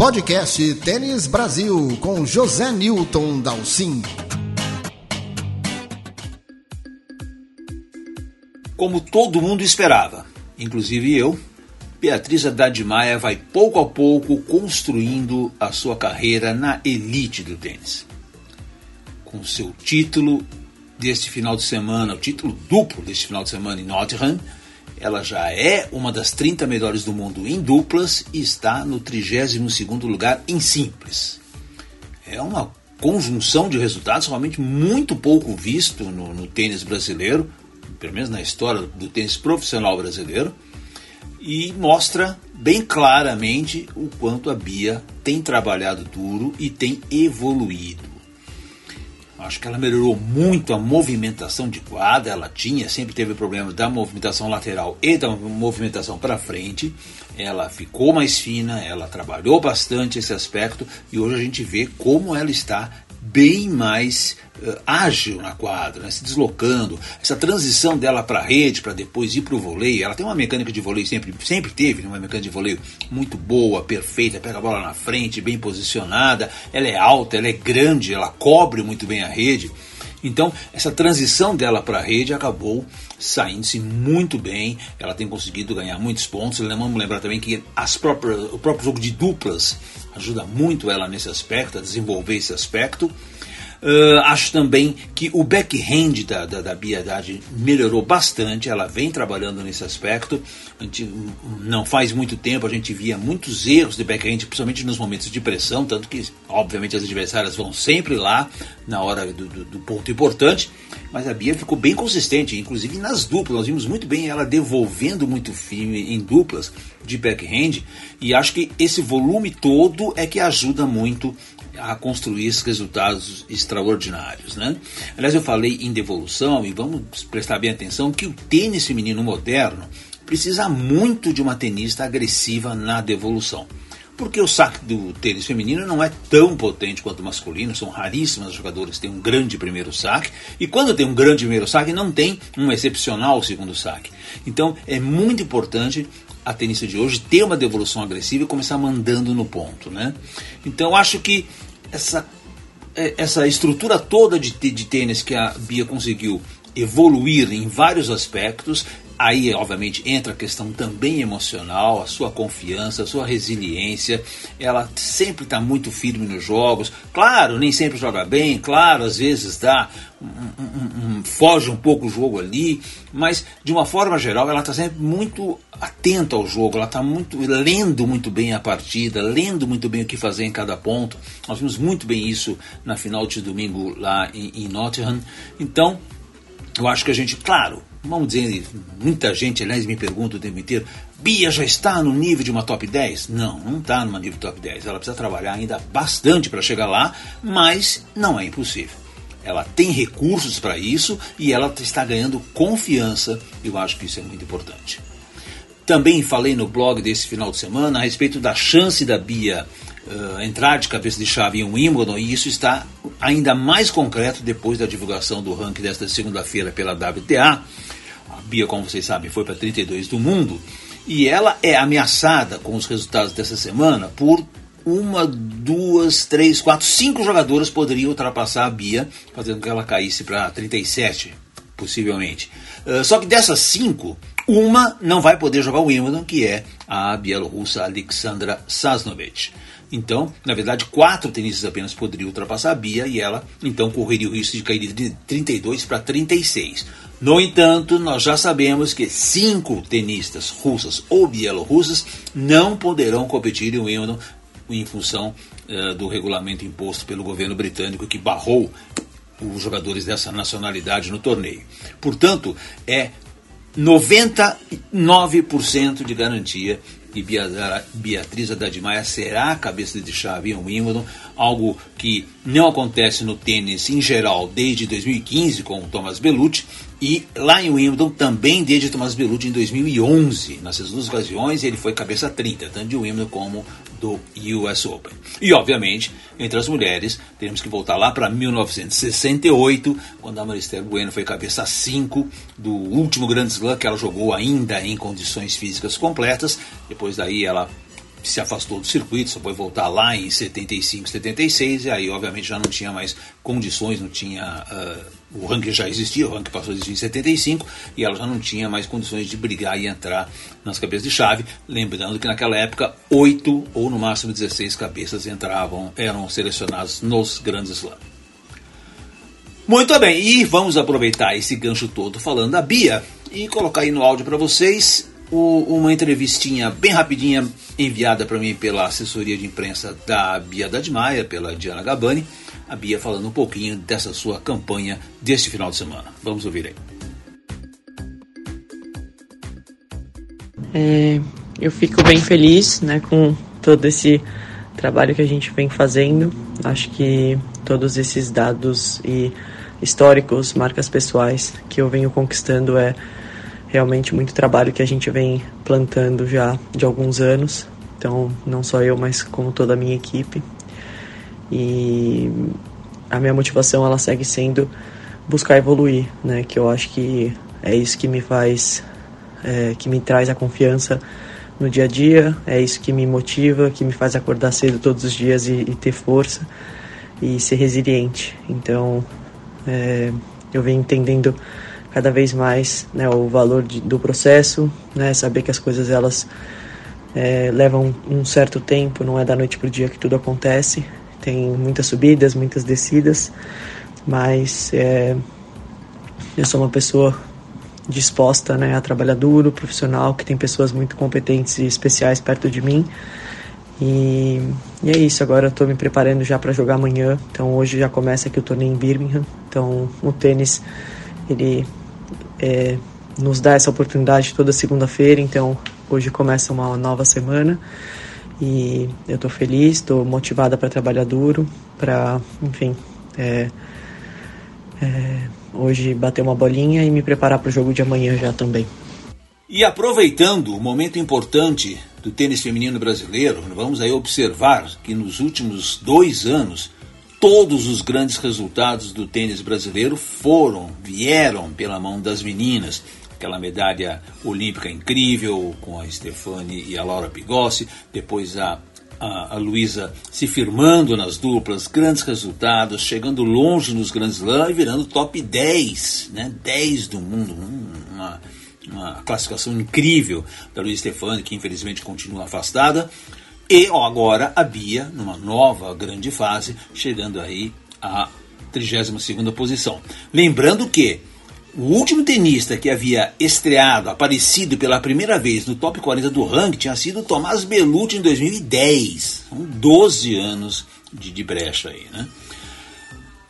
Podcast Tênis Brasil com José Newton Dalcin. Como todo mundo esperava, inclusive eu, Beatriz Haddad Maia vai pouco a pouco construindo a sua carreira na elite do tênis. Com seu título deste final de semana, o título duplo deste final de semana em Nottingham, ela já é uma das 30 melhores do mundo em duplas e está no 32º lugar em simples. É uma conjunção de resultados realmente muito pouco visto no, no tênis brasileiro, pelo menos na história do tênis profissional brasileiro e mostra bem claramente o quanto a Bia tem trabalhado duro e tem evoluído. Acho que ela melhorou muito a movimentação de quadra, ela tinha, sempre teve problema da movimentação lateral e da movimentação para frente. Ela ficou mais fina, ela trabalhou bastante esse aspecto e hoje a gente vê como ela está bem mais uh, ágil na quadra, né, se deslocando. Essa transição dela para a rede, para depois ir para o voleio, ela tem uma mecânica de voleio, sempre, sempre teve né, uma mecânica de voleio muito boa, perfeita, pega a bola na frente, bem posicionada, ela é alta, ela é grande, ela cobre muito bem a rede. Então, essa transição dela para a rede acabou saindo-se muito bem. Ela tem conseguido ganhar muitos pontos. Vamos lembrar também que as próprias, o próprio jogo de duplas ajuda muito ela nesse aspecto, a desenvolver esse aspecto. Uh, acho também que o backhand da, da, da Bia Haddad melhorou bastante, ela vem trabalhando nesse aspecto. Gente, não faz muito tempo a gente via muitos erros de backhand, principalmente nos momentos de pressão, tanto que, obviamente, as adversárias vão sempre lá na hora do, do, do ponto importante. Mas a Bia ficou bem consistente, inclusive nas duplas. Nós vimos muito bem ela devolvendo muito firme em duplas de backhand. E acho que esse volume todo é que ajuda muito a construir esses resultados extraordinários. Né? Aliás, eu falei em devolução e vamos prestar bem atenção que o tênis feminino moderno precisa muito de uma tenista agressiva na devolução. Porque o saque do tênis feminino não é tão potente quanto o masculino, são raríssimas as jogadoras que têm um grande primeiro saque, e quando tem um grande primeiro saque, não tem um excepcional segundo saque. Então é muito importante a tenista de hoje ter uma devolução agressiva e começar mandando no ponto. Né? Então acho que essa, essa estrutura toda de, de tênis que a Bia conseguiu evoluir em vários aspectos. Aí, obviamente, entra a questão também emocional, a sua confiança, a sua resiliência. Ela sempre está muito firme nos jogos. Claro, nem sempre joga bem, claro, às vezes dá um, um, um, foge um pouco o jogo ali, mas de uma forma geral ela está sempre muito atenta ao jogo, ela está muito lendo muito bem a partida, lendo muito bem o que fazer em cada ponto. Nós vimos muito bem isso na final de domingo lá em, em Nottingham. Então, eu acho que a gente, claro, vamos dizer, muita gente, aliás, me pergunta o tempo inteiro, Bia já está no nível de uma top 10? Não, não está no nível top 10. Ela precisa trabalhar ainda bastante para chegar lá, mas não é impossível. Ela tem recursos para isso e ela está ganhando confiança. Eu acho que isso é muito importante. Também falei no blog desse final de semana a respeito da chance da Bia uh, entrar de cabeça de chave em Wimbledon e isso está ainda mais concreto depois da divulgação do ranking desta segunda-feira pela WTA. A Bia, como vocês sabem, foi para 32 do mundo e ela é ameaçada com os resultados dessa semana por uma, duas, três, quatro, cinco jogadoras poderiam ultrapassar a Bia, fazendo com que ela caísse para 37, possivelmente. Uh, só que dessas cinco, uma não vai poder jogar o Wimbledon, que é a bielorrussa Alexandra Sasnovich. Então, na verdade, quatro tenistas apenas poderiam ultrapassar a Bia e ela então correria o risco de cair de 32 para 36. No entanto, nós já sabemos que cinco tenistas russas ou bielorrussas não poderão competir em Wimbledon em função uh, do regulamento imposto pelo governo britânico que barrou os jogadores dessa nacionalidade no torneio. Portanto, é 99% de garantia e Beatriz Haddad Maia será a cabeça de chave em Wimbledon, algo que não acontece no tênis em geral desde 2015 com o Thomas Bellucci e lá em Wimbledon também desde Thomas Bellucci em 2011. Nessas duas ocasiões ele foi cabeça 30, tanto de Wimbledon como do US Open. E, obviamente, entre as mulheres, temos que voltar lá para 1968, quando a Maristela Bueno foi cabeça 5 do último Grand Slam que ela jogou ainda em condições físicas completas. Depois daí ela se afastou do circuito, só foi voltar lá em 75, 76, e aí obviamente já não tinha mais condições, não tinha. Uh, o ranking já existia, o ranking passou a existir em 75, e ela já não tinha mais condições de brigar e entrar nas cabeças de chave. Lembrando que naquela época, oito ou no máximo 16 cabeças entravam, eram selecionados nos grandes slams. Muito bem, e vamos aproveitar esse gancho todo falando da Bia e colocar aí no áudio para vocês o, uma entrevistinha bem rapidinha enviada para mim pela assessoria de imprensa da Bia Dadmaia, pela Diana Gabani. A Bia falando um pouquinho dessa sua campanha deste final de semana. Vamos ouvir aí. É, eu fico bem feliz né, com todo esse trabalho que a gente vem fazendo. Acho que todos esses dados e históricos, marcas pessoais que eu venho conquistando é realmente muito trabalho que a gente vem plantando já de alguns anos. Então, não só eu, mas como toda a minha equipe. E a minha motivação ela segue sendo buscar evoluir, né? Que eu acho que é isso que me faz, é, que me traz a confiança no dia a dia. É isso que me motiva, que me faz acordar cedo todos os dias e, e ter força e ser resiliente. Então, é, eu venho entendendo cada vez mais né, o valor de, do processo, né, saber que as coisas elas é, levam um certo tempo, não é da noite para o dia que tudo acontece, tem muitas subidas, muitas descidas, mas é, eu sou uma pessoa disposta né, a trabalhar duro, profissional, que tem pessoas muito competentes e especiais perto de mim. E, e é isso, agora eu estou me preparando já para jogar amanhã. Então hoje já começa aqui o torneio em Birmingham. Então o tênis ele é, nos dá essa oportunidade toda segunda-feira, então hoje começa uma nova semana e eu estou feliz, estou motivada para trabalhar duro, para, enfim, é, é, hoje bater uma bolinha e me preparar para o jogo de amanhã já também. E aproveitando o momento importante do tênis feminino brasileiro, vamos aí observar que nos últimos dois anos todos os grandes resultados do tênis brasileiro foram, vieram pela mão das meninas. Aquela medalha olímpica incrível com a Stefani e a Laura Pigossi, depois a, a, a Luísa se firmando nas duplas, grandes resultados, chegando longe nos grandes Slam e virando top 10, né? 10 do mundo. Uma, uma classificação incrível da Luísa Stefani, que infelizmente continua afastada. E ó, agora a Bia, numa nova grande fase, chegando aí à 32 posição. Lembrando que o último tenista que havia estreado, aparecido pela primeira vez no top 40 do ranking tinha sido Tomás Belucci em 2010. São 12 anos de, de brecha aí, né?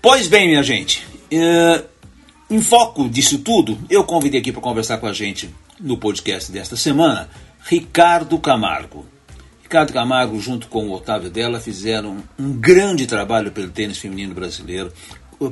Pois bem, minha gente, uh, em foco disso tudo, eu convidei aqui para conversar com a gente no podcast desta semana Ricardo Camargo. Ricardo Camargo, junto com o Otávio Della, fizeram um grande trabalho pelo tênis feminino brasileiro.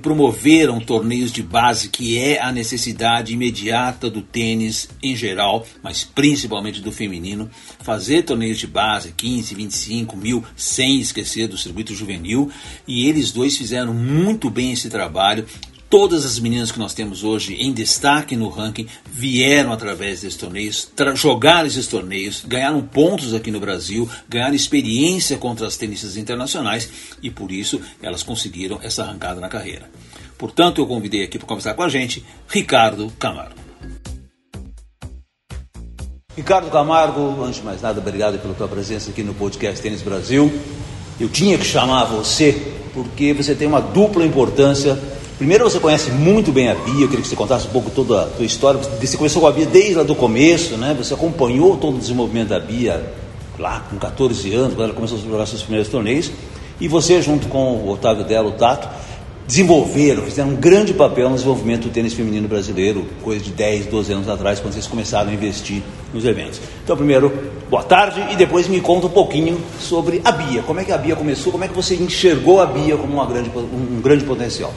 Promoveram torneios de base, que é a necessidade imediata do tênis em geral, mas principalmente do feminino. Fazer torneios de base, 15, 25 mil, sem esquecer do circuito juvenil. E eles dois fizeram muito bem esse trabalho Todas as meninas que nós temos hoje em destaque no ranking vieram através desses torneios, jogaram esses torneios, ganharam pontos aqui no Brasil, ganharam experiência contra as tenistas internacionais e por isso elas conseguiram essa arrancada na carreira. Portanto, eu convidei aqui para conversar com a gente Ricardo Camargo. Ricardo Camargo, antes de mais nada, obrigado pela tua presença aqui no podcast Tênis Brasil. Eu tinha que chamar você porque você tem uma dupla importância Primeiro você conhece muito bem a Bia, eu queria que você contasse um pouco toda a tua história. Você começou com a Bia desde lá do começo, né? Você acompanhou todo o desenvolvimento da Bia lá com 14 anos, quando ela começou a jogar seus primeiros torneios. E você, junto com o Otávio Della, o Tato, desenvolveram, fizeram um grande papel no desenvolvimento do tênis feminino brasileiro, coisa de 10, 12 anos atrás, quando vocês começaram a investir nos eventos. Então, primeiro, boa tarde e depois me conta um pouquinho sobre a Bia. Como é que a Bia começou, como é que você enxergou a Bia como grande, um grande potencial?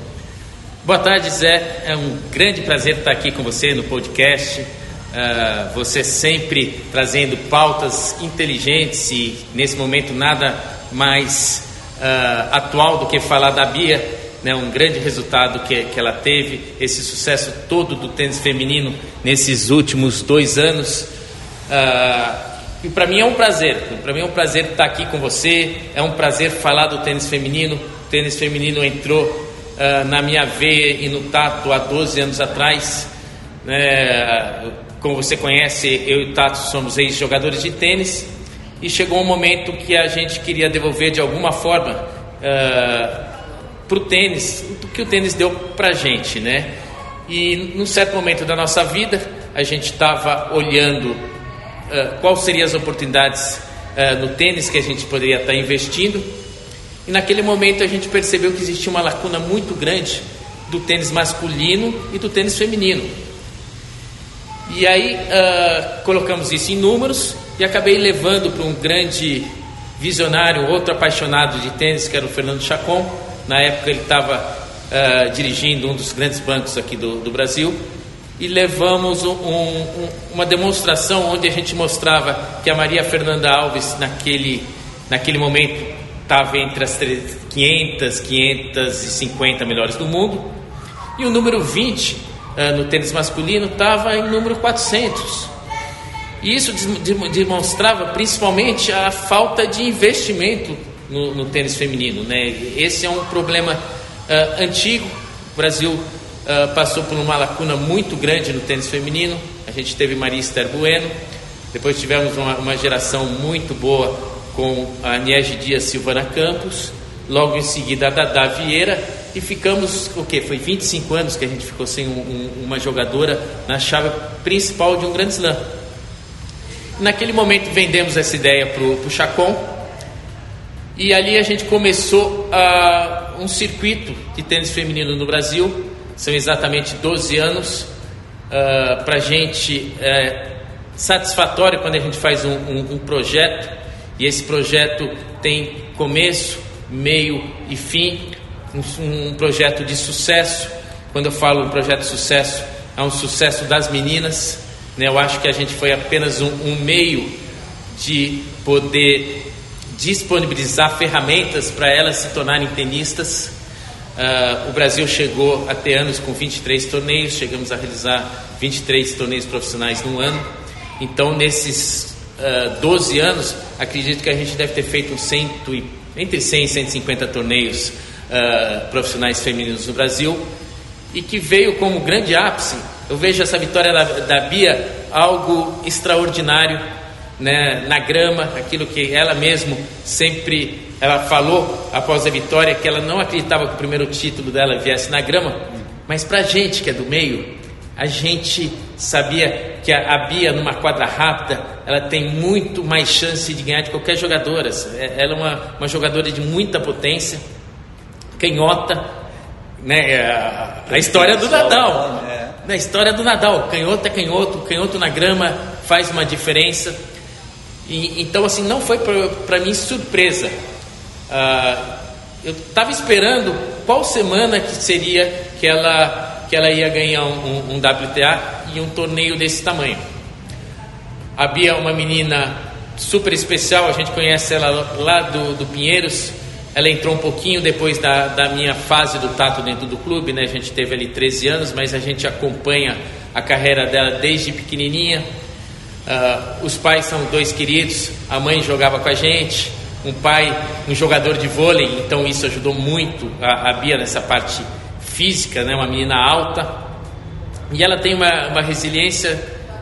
Boa tarde, Zé. É um grande prazer estar aqui com você no podcast. Uh, você sempre trazendo pautas inteligentes e, nesse momento, nada mais uh, atual do que falar da Bia. Né, um grande resultado que, que ela teve, esse sucesso todo do tênis feminino nesses últimos dois anos. Uh, E para mim é um prazer, para mim é um prazer estar aqui com você, é um prazer falar do tênis feminino. O tênis feminino entrou uh, na minha veia e no tato há 12 anos atrás. Né? Como você conhece, eu e o Tato somos ex-jogadores de tênis e chegou um momento que a gente queria devolver de alguma forma uh, para o tênis o que o tênis deu para a gente, né? E num certo momento da nossa vida, a gente estava olhando uh, quais seriam as oportunidades uh, no tênis que a gente poderia estar tá investindo. E naquele momento a gente percebeu que existia uma lacuna muito grande do tênis masculino e do tênis feminino. E aí uh, colocamos isso em números e acabei levando para um grande visionário, outro apaixonado de tênis, que era o Fernando Chacon. Na época ele estava uh, dirigindo um dos grandes bancos aqui do, do Brasil. E levamos um, um, uma demonstração onde a gente mostrava que a Maria Fernanda Alves, naquele, naquele momento, estava entre as 500, 550 melhores do mundo. E o número 20 uh, no tênis masculino estava em número 400. E isso demonstrava principalmente a falta de investimento no, no tênis feminino. Né? Esse é um problema uh, antigo. O Brasil uh, passou por uma lacuna muito grande no tênis feminino. A gente teve Maria Esther Bueno, depois tivemos uma, uma geração muito boa com a Niege Dias Silvana Campos, logo em seguida a Dada Vieira e ficamos, o que? Foi 25 anos que a gente ficou sem um, um, uma jogadora na chave principal de um grande slam. Naquele momento vendemos essa ideia para o Chacon e ali a gente começou uh, um circuito de tênis feminino no Brasil. São exatamente 12 anos. Uh, para a gente é satisfatório quando a gente faz um, um, um projeto e esse projeto tem começo, meio e fim um, um projeto de sucesso. Quando eu falo um projeto de sucesso, é um sucesso das meninas. Né? Eu acho que a gente foi apenas um, um meio de poder disponibilizar ferramentas para elas se tornarem tenistas. Uh, o Brasil chegou até anos com 23 torneios, chegamos a realizar 23 torneios profissionais no ano. Então, nesses uh, ah, 12 anos, acredito que a gente deve ter feito cento e, entre 100 e 150 torneios uh, profissionais femininos no Brasil e que veio como grande ápice. Eu vejo essa vitória da, da Bia algo extraordinário né, na grama, aquilo que ela mesmo sempre ela falou após a vitória que ela não acreditava que o primeiro título dela viesse na grama, mas para a gente que é do meio, a gente sabia que a, Bia numa quadra rápida ela tem muito mais chance de ganhar de qualquer jogadora. É, ela é uma, uma jogadora de muita potência canhota, né? É, a, a história do Nadal. É. Na história do Nadal, canhoto é canhoto, canhoto na grama faz uma diferença. E, então, assim, não foi para mim surpresa. Ah, eu estava esperando qual semana que seria que ela, que ela ia ganhar um, um, um WTA e um torneio desse tamanho. A Bia é uma menina super especial, a gente conhece ela lá do, do Pinheiros, ela entrou um pouquinho depois da, da minha fase do tato dentro do clube, né? A gente teve ali 13 anos, mas a gente acompanha a carreira dela desde pequenininha. Uh, os pais são dois queridos, a mãe jogava com a gente, um pai, um jogador de vôlei, então isso ajudou muito a, a Bia nessa parte física, né? Uma menina alta e ela tem uma, uma resiliência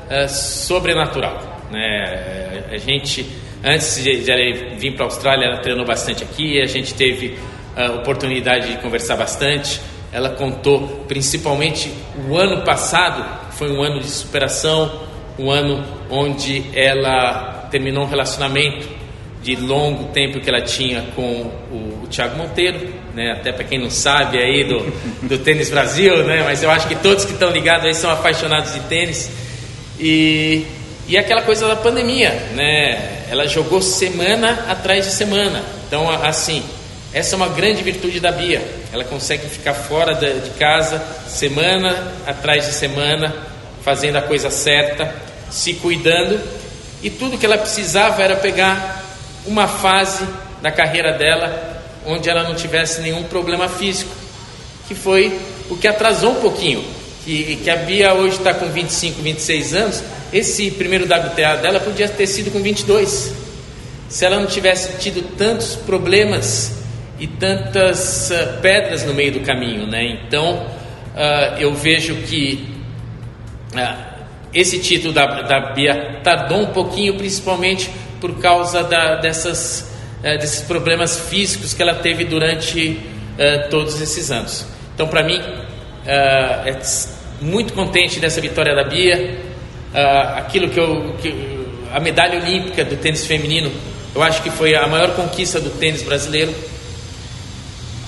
uh, sobrenatural, né? A gente Antes de, de vir para a Austrália, ela treinou bastante aqui, a gente teve a ah, oportunidade de conversar bastante. Ela contou principalmente o ano passado, foi um ano de superação, um ano onde ela terminou um relacionamento de longo tempo que ela tinha com o, o Thiago Monteiro, né? até para quem não sabe aí do, do tênis Brasil, né? mas eu acho que todos que estão ligados aí são apaixonados de tênis. E, e aquela coisa da pandemia, né? ela jogou semana atrás de semana. Então, assim, essa é uma grande virtude da Bia. Ela consegue ficar fora de casa semana atrás de semana, fazendo a coisa certa, se cuidando. E tudo que ela precisava era pegar uma fase da carreira dela onde ela não tivesse nenhum problema físico, que foi o que atrasou um pouquinho. que, que a Bia hoje está com 25, 26 anos, esse primeiro WTA dela podia ter sido com 22. Se ela não tivesse tido tantos problemas e tantas uh, pedras no meio do caminho, né? Então, uh, eu vejo que uh, esse título da, da Bia tardou um pouquinho, principalmente por causa da, dessas, desses problemas físicos que ela teve durante todos esses anos. Então, para mim, é muito contente dessa vitória da Bia. aquilo que eu, que, a medalha olímpica do tênis feminino, eu acho que foi a maior conquista do tênis brasileiro.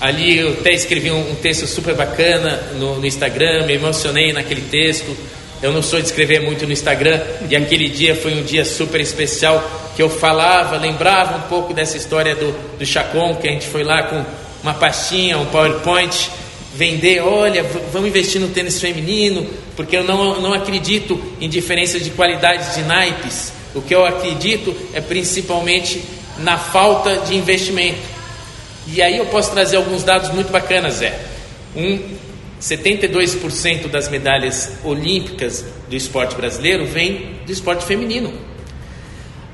Ali eu até escrevi um, um texto super bacana no, no, Instagram, me emocionei naquele texto. Eu não sou de escrever muito no Instagram e aquele dia foi um dia super especial que eu falava, lembrava um pouco dessa história do, do Chacon, que a gente foi lá com uma pastinha, um PowerPoint, vender, olha, vamos investir no tênis feminino, porque eu não, não acredito em diferença de qualidade de naipes. O que eu acredito é principalmente na falta de investimento. E aí eu posso trazer alguns dados muito bacanas, Zé. Um, 72% das medalhas olímpicas do esporte brasileiro vem do esporte feminino.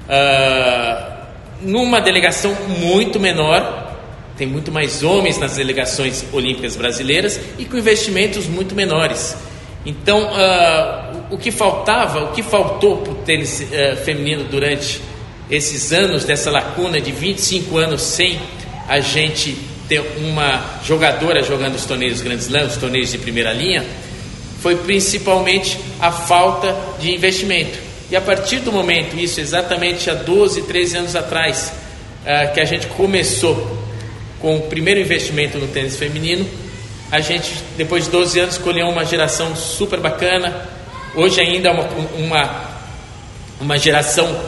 Uh, numa delegação muito menor, tem muito mais homens nas delegações olímpicas brasileiras e com investimentos muito menores. Então, uh, o que faltava, o que faltou para o tênis uh, feminino durante esses anos, dessa lacuna de 25 anos sem a gente ter uma jogadora jogando os torneios Grand Slam, os torneios de primeira linha, foi principalmente a falta de investimento. E a partir do momento, isso exatamente há 12, 13 anos atrás, uh, que a gente começou com o primeiro investimento no tênis feminino, a gente, depois de 12 anos, escolheu uma geração super bacana. Hoje ainda é uma, uma, uma geração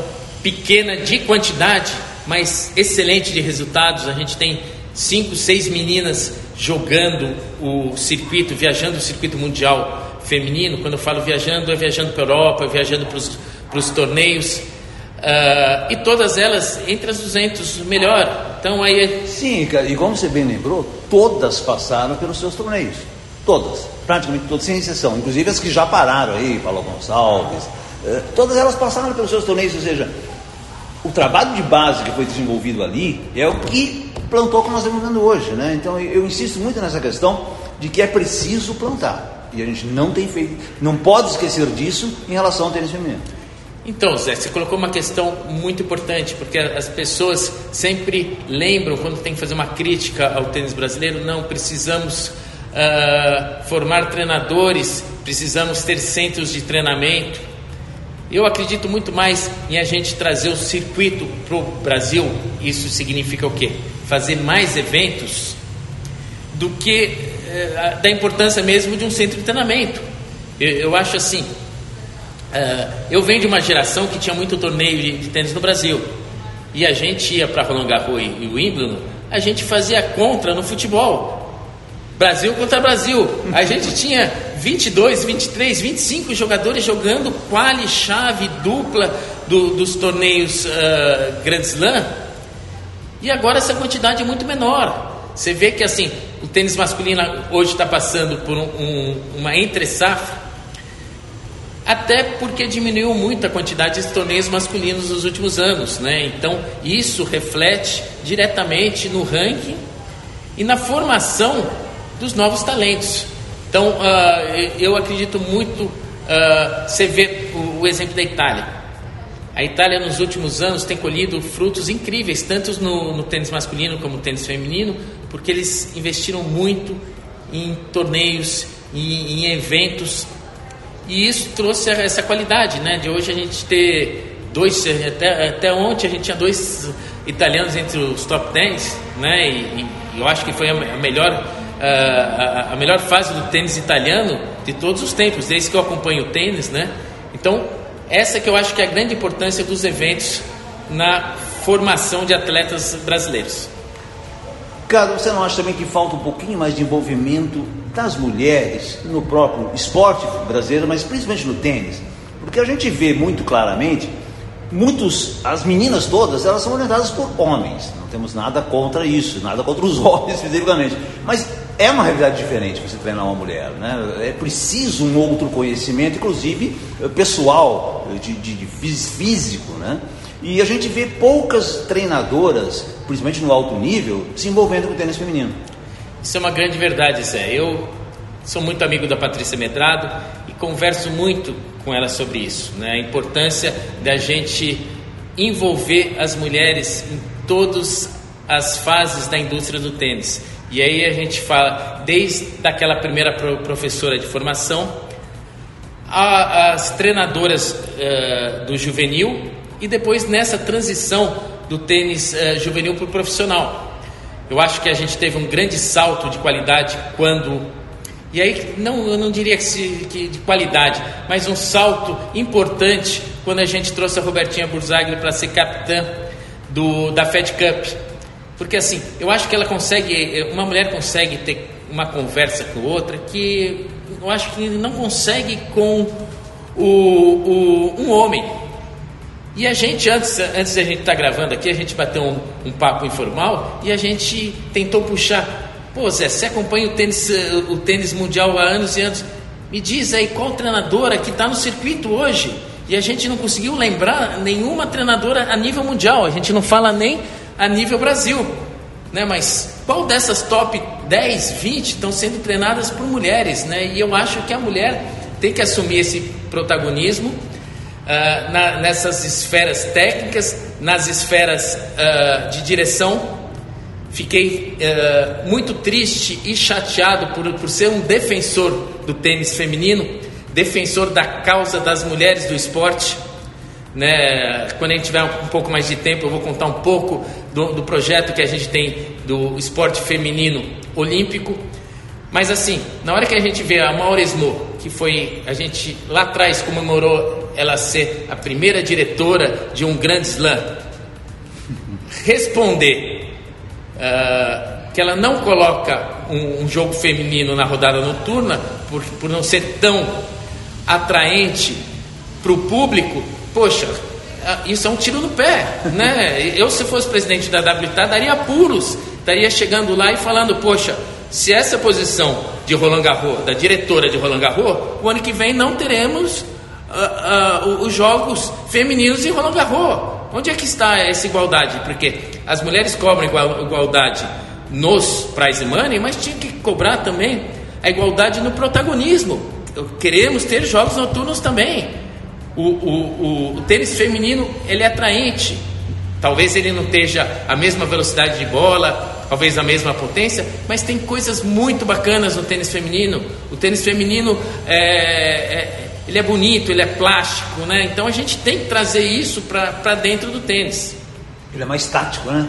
pequena de quantidade, mas excelente de resultados. A gente tem cinco, seis meninas jogando o circuito, viajando o circuito mundial feminino. Quando eu falo viajando, é viajando para a Europa, é viajando para os torneios. Uh, e todas elas entre as 200 melhor. Então aí é... Sim, e como você bem lembrou, todas passaram pelos seus torneios. Todas, praticamente todas, sem exceção. Inclusive as que já pararam aí, Paulo Gonçalves. Uh, todas elas passaram pelos seus torneios, ou seja, o trabalho de base que foi desenvolvido ali é o que plantou como nós estamos vendo hoje, né? Então eu insisto muito nessa questão de que é preciso plantar e a gente não tem feito, não pode esquecer disso em relação ao tênis feminino. Então, Zé, você colocou uma questão muito importante, porque as pessoas sempre lembram quando tem que fazer uma crítica ao tênis brasileiro, não precisamos uh, formar treinadores, precisamos ter centros de treinamento. Eu acredito muito mais em a gente trazer o circuito para o Brasil. Isso significa o quê? Fazer mais eventos do que eh, da importância mesmo de um centro de treinamento. Eu, eu acho assim. Uh, eu venho de uma geração que tinha muito torneio de, de tênis no Brasil. E a gente ia para Roland Garros e, e Wimbledon, a gente fazia contra no futebol. Brasil contra Brasil. A gente tinha 22, 23, 25 jogadores jogando quali, chave, dupla do, dos torneios uh, Grand Slam. E agora essa quantidade é muito menor. Você vê que assim, o tênis masculino hoje está passando por um, um, uma entre-safra, até porque diminuiu muito a quantidade de torneios masculinos nos últimos anos. Né? Então, isso reflete diretamente no ranking e na formação dos novos talentos. Então, uh, eu acredito muito. Uh, você vê o, o, exemplo da Itália. A Itália, nos últimos anos, tem colhido frutos incríveis, tanto no, no tênis masculino como no tênis feminino, porque eles investiram muito em torneios, em, em eventos, e isso trouxe essa qualidade, né? De hoje a gente ter dois, até, até ontem a gente tinha dois italianos entre os top 10, né? E, e eu acho que foi a melhor a, a, melhor fase do tênis italiano de todos os tempos, desde que eu acompanho o tênis, né? Então, essa que eu acho que é a grande importância dos eventos na formação de atletas brasileiros. Cara, você não acha também que falta um pouquinho mais de envolvimento das mulheres no próprio esporte brasileiro, mas principalmente no tênis? Porque a gente vê muito claramente, muitos, as meninas todas, elas são orientadas por homens. Não temos nada contra isso, nada contra os homens especificamente. Mas é uma realidade diferente você treinar uma mulher. Né? É preciso um outro conhecimento, inclusive eh, pessoal, de, de, de físico. Né? E a gente vê poucas treinadoras, principalmente no alto nível, se envolvendo com o tênis feminino. Isso é uma grande verdade, Zé. Eu sou muito amigo da Patrícia Medrado e converso muito com ela sobre isso, né? a importância da gente envolver as mulheres em todas as fases da indústria do tênis. E aí a gente fala desde aquela primeira professora de formação, as treinadoras uh, do juvenil e depois nessa transição do tênis uh, juvenil para o profissional. Eu acho que a gente teve um grande salto de qualidade quando e aí, não, eu não diria que, se, que, de qualidade, mas um salto importante quando a gente trouxe a Robertinha Burzagli para ser capitã do, da Fed Cup. Porque assim, eu acho que ela consegue, uma mulher consegue ter uma conversa com outra que eu acho que não consegue com o, o um homem. E a gente, antes, antes da gente estar tá gravando aqui, a gente bateu um, um papo informal e a gente tentou puxar Pô, Zé, você acompanha o tênis, eh, o tênis mundial há anos e anos. Me diz aí qual treinadora que está no circuito hoje. E a gente não conseguiu lembrar nenhuma treinadora a nível mundial. A gente não fala nem a nível Brasil. Né? Mas qual dessas top 10, 20 estão sendo treinadas por mulheres? Né? E eu acho que a mulher tem que assumir esse protagonismo uh, na, nessas esferas técnicas, nas esferas uh, de direção Fiquei uh, muito triste e chateado por, por ser um defensor do tênis feminino, defensor da causa das mulheres do esporte. Né? Quando a gente tiver um pouco mais de tempo, eu vou contar um pouco do, do projeto que a gente tem do esporte feminino olímpico. Mas assim, na hora que a gente vê a Mauresmo, que foi a gente lá atrás comemorou ela ser a primeira diretora de um grande slam, responder uh, que ela não coloca um, um, jogo feminino na rodada noturna por, por não ser tão atraente para o público, poxa, isso é um tiro no pé, né? Eu se fosse presidente da WTA daria apuros, estaria chegando lá e falando, poxa, se essa posição de Roland Garros, da diretora de Roland Garros, o ano que vem não teremos uh, uh, os jogos femininos em Roland Garros. Onde é que está essa igualdade? Porque as mulheres cobram igualdade nos prize money, mas tinha que cobrar também a igualdade no protagonismo. Queremos ter jogos noturnos também. O, o, o, o tênis feminino ele é atraente. Talvez ele não esteja a mesma velocidade de bola, talvez a mesma potência, mas tem coisas muito bacanas no tênis feminino. O tênis feminino é, é ele é bonito, ele é plástico, né? Então a gente tem que trazer isso para dentro do tênis. Ele é mais tático, né?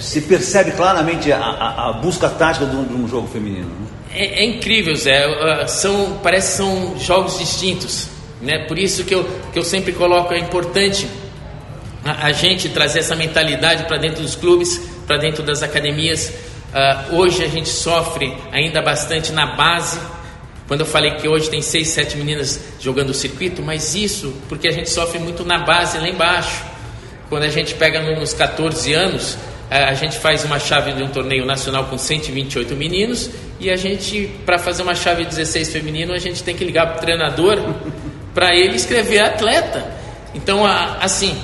Se percebe claramente a, a, a busca tática de um, jogo feminino. Né? É, é, incrível, Zé. Uh, são, parece que são jogos distintos. Né? Por isso que eu, que eu sempre coloco, é importante a, a gente trazer essa mentalidade para dentro dos clubes, para dentro das academias. Uh, hoje a gente sofre ainda bastante na base quando eu falei que hoje tem seis, sete meninas jogando o circuito, mas isso porque a gente sofre muito na base lá embaixo. Quando a gente pega nos 14 anos, a gente faz uma chave de um torneio nacional com 128 meninos e a gente, para fazer uma chave 16 feminino, a gente tem que ligar para o treinador para ele escrever atleta. Então, assim,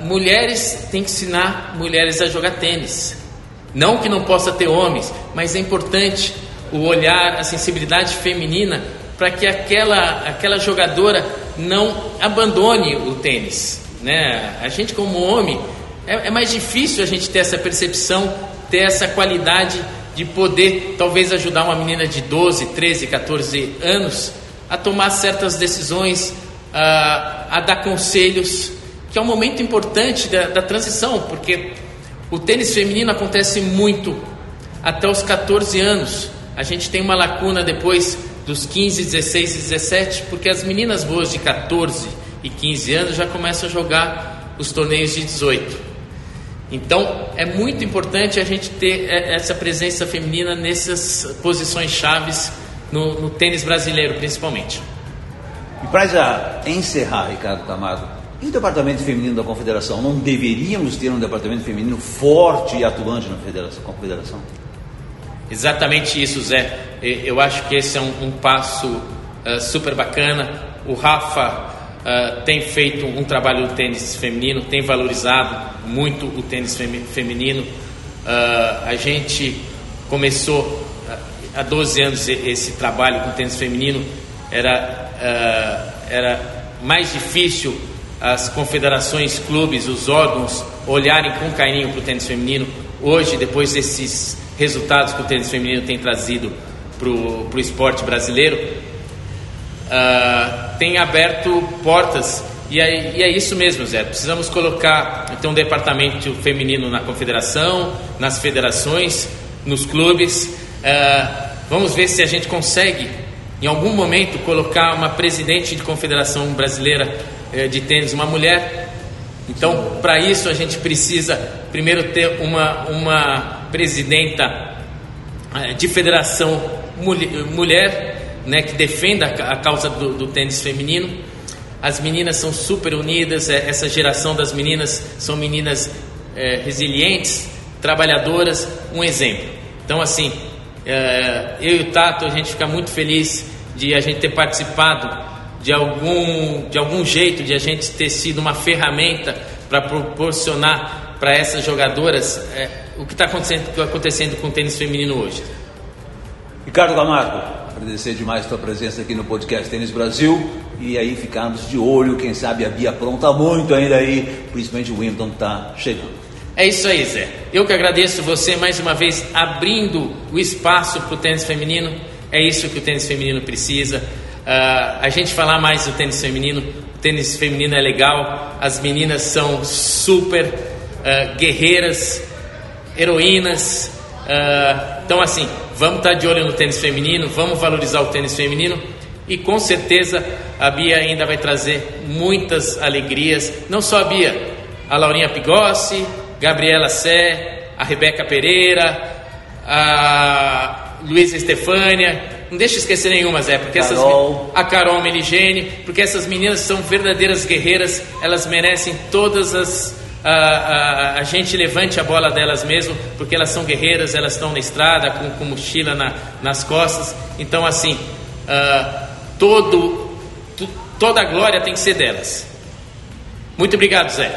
mulheres têm que ensinar mulheres a jogar tênis. Não que não possa ter homens, mas é importante o olhar, a sensibilidade feminina para que aquela, aquela jogadora não abandone o tênis. Né? A gente, como homem, é, é mais difícil a gente ter essa percepção, ter essa qualidade de poder talvez ajudar uma menina de 12, 13, 14 anos a tomar certas decisões, a, a dar conselhos, que é um momento importante da, da transição, porque o tênis feminino acontece muito até os 14 anos a gente tem uma lacuna depois dos 15, 16 e 17, porque as meninas boas de 14 e 15 anos já começam a jogar os torneios de 18. Então é muito importante a gente ter é, essa presença feminina nessas posições chaves no, no tênis brasileiro, principalmente. E para já encerrar, Ricardo Camargo, e o departamento feminino da confederação? Não deveríamos ter um departamento feminino forte e atuante na federação, confederação? Exatamente isso, Zé. Eu acho que esse é um, um passo uh, super bacana. O Rafa uh, tem feito um trabalho do tênis feminino, tem valorizado muito o tênis feminino. Uh, a gente começou há 12 anos esse trabalho com tênis feminino. Era, era mais difícil as confederações, clubes, os órgãos olharem com carinho para o tênis feminino. Hoje, depois desses resultados que o tênis feminino tem trazido para o esporte brasileiro, uh, tem aberto portas. E é, e é, isso mesmo, Zé. Precisamos colocar então, um departamento feminino na confederação, nas federações, nos clubes. Uh, vamos ver se a gente consegue, em algum momento, colocar uma presidente de confederação brasileira uh, de tênis, uma mulher. Então, para isso, a gente precisa primeiro ter uma, uma presidenta eh, de federação mulher, né, que defenda a causa do, do tênis feminino. As meninas são super unidas, eh, essa geração das meninas são meninas é, resilientes, trabalhadoras, um exemplo. Então, assim, é, eu e o Tato, a gente fica muito feliz de a gente ter participado de algum, de algum jeito, de a gente ter sido uma ferramenta para proporcionar para essas jogadoras é, o que está acontecendo, acontecendo com o tênis feminino hoje? Ricardo Camargo, agradecer demais a tua presença aqui no podcast Tênis Brasil e aí ficarmos de olho, quem sabe a Bia pronta muito ainda aí, principalmente o Wimbledon está chegando. É isso aí, Zé. Eu que agradeço você mais uma vez abrindo o espaço para o tênis feminino. É isso que o tênis feminino precisa. Uh, a gente falar mais do tênis feminino. O tênis feminino é legal. As meninas são super uh, guerreiras, heroínas. Uh, então, assim, vamos estar de olho no tênis feminino, vamos valorizar o tênis feminino e com certeza a Bia ainda vai trazer muitas alegrias. Não só a Bia, a Laurinha Pigossi, Gabriela Sé, a Rebeca Pereira, a Luísa Estefânia. Não deixa esquecer nenhuma, Zé, porque Carol. essas a Carol Meligene, porque essas meninas são verdadeiras guerreiras, elas merecem todas as a, a, a, gente levante a bola delas mesmo, porque elas são guerreiras, elas estão na estrada com, com mochila na, nas costas. Então, assim, uh, todo, toda a glória tem que ser delas. Muito obrigado, Zé.